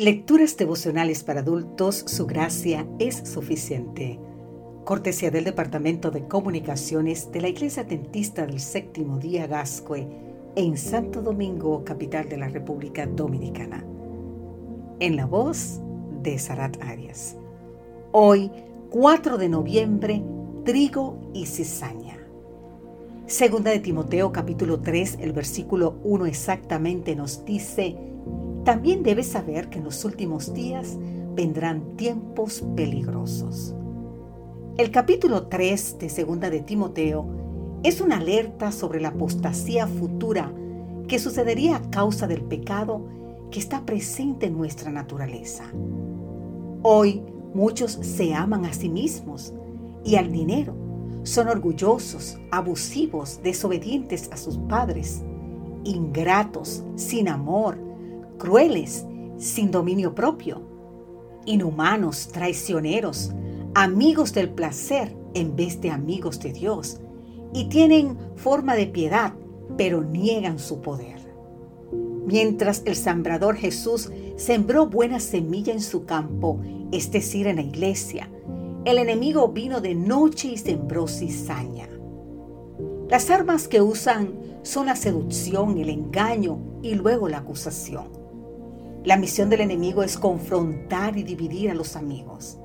Lecturas devocionales para adultos, su gracia es suficiente. Cortesía del Departamento de Comunicaciones de la Iglesia Dentista del Séptimo Día Gascue en Santo Domingo, capital de la República Dominicana. En la voz de Sarat Arias. Hoy, 4 de noviembre, trigo y cizaña. Segunda de Timoteo capítulo 3, el versículo 1 exactamente nos dice, también debes saber que en los últimos días vendrán tiempos peligrosos. El capítulo 3 de Segunda de Timoteo es una alerta sobre la apostasía futura que sucedería a causa del pecado que está presente en nuestra naturaleza. Hoy muchos se aman a sí mismos y al dinero. Son orgullosos, abusivos, desobedientes a sus padres, ingratos, sin amor, crueles, sin dominio propio, inhumanos, traicioneros, amigos del placer en vez de amigos de Dios, y tienen forma de piedad, pero niegan su poder. Mientras el sembrador Jesús sembró buena semilla en su campo, es decir, en la iglesia, el enemigo vino de noche y sembró cizaña. Las armas que usan son la seducción, el engaño y luego la acusación. La misión del enemigo es confrontar y dividir a los amigos.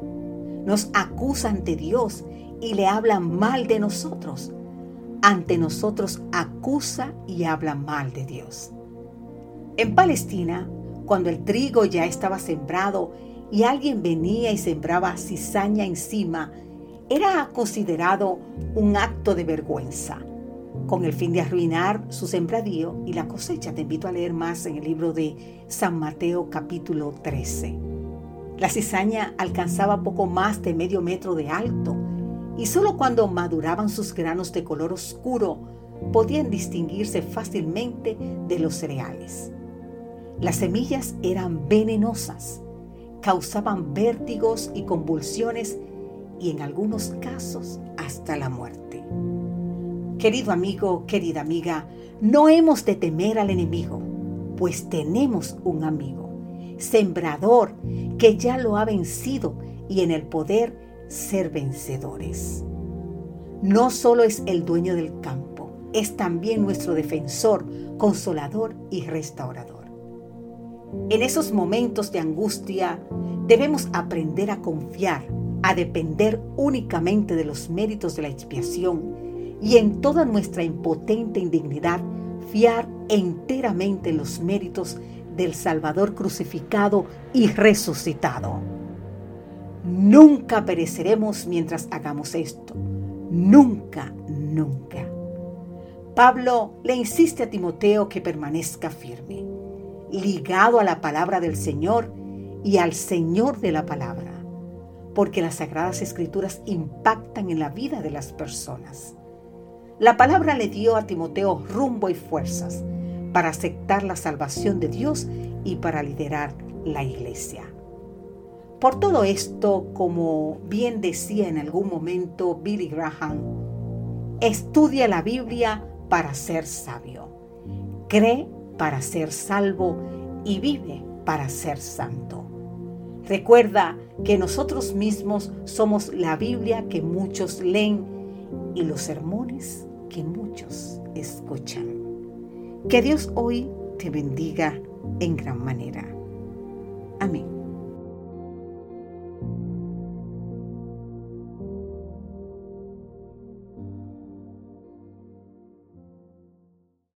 Nos acusa ante Dios y le habla mal de nosotros. Ante nosotros acusa y habla mal de Dios. En Palestina, cuando el trigo ya estaba sembrado y alguien venía y sembraba cizaña encima, era considerado un acto de vergüenza con el fin de arruinar su sembradío y la cosecha. Te invito a leer más en el libro de San Mateo capítulo 13. La cizaña alcanzaba poco más de medio metro de alto y solo cuando maduraban sus granos de color oscuro podían distinguirse fácilmente de los cereales. Las semillas eran venenosas, causaban vértigos y convulsiones y en algunos casos hasta la muerte. Querido amigo, querida amiga, no hemos de temer al enemigo, pues tenemos un amigo, sembrador, que ya lo ha vencido y en el poder ser vencedores. No solo es el dueño del campo, es también nuestro defensor, consolador y restaurador. En esos momentos de angustia debemos aprender a confiar, a depender únicamente de los méritos de la expiación y en toda nuestra impotente indignidad fiar enteramente en los méritos del Salvador crucificado y resucitado. Nunca pereceremos mientras hagamos esto. Nunca, nunca. Pablo le insiste a Timoteo que permanezca firme, ligado a la palabra del Señor y al Señor de la palabra, porque las sagradas escrituras impactan en la vida de las personas. La palabra le dio a Timoteo rumbo y fuerzas para aceptar la salvación de Dios y para liderar la iglesia. Por todo esto, como bien decía en algún momento Billy Graham, estudia la Biblia para ser sabio, cree para ser salvo y vive para ser santo. Recuerda que nosotros mismos somos la Biblia que muchos leen y los sermones que muchos escuchan. Que Dios hoy te bendiga en gran manera. Amén.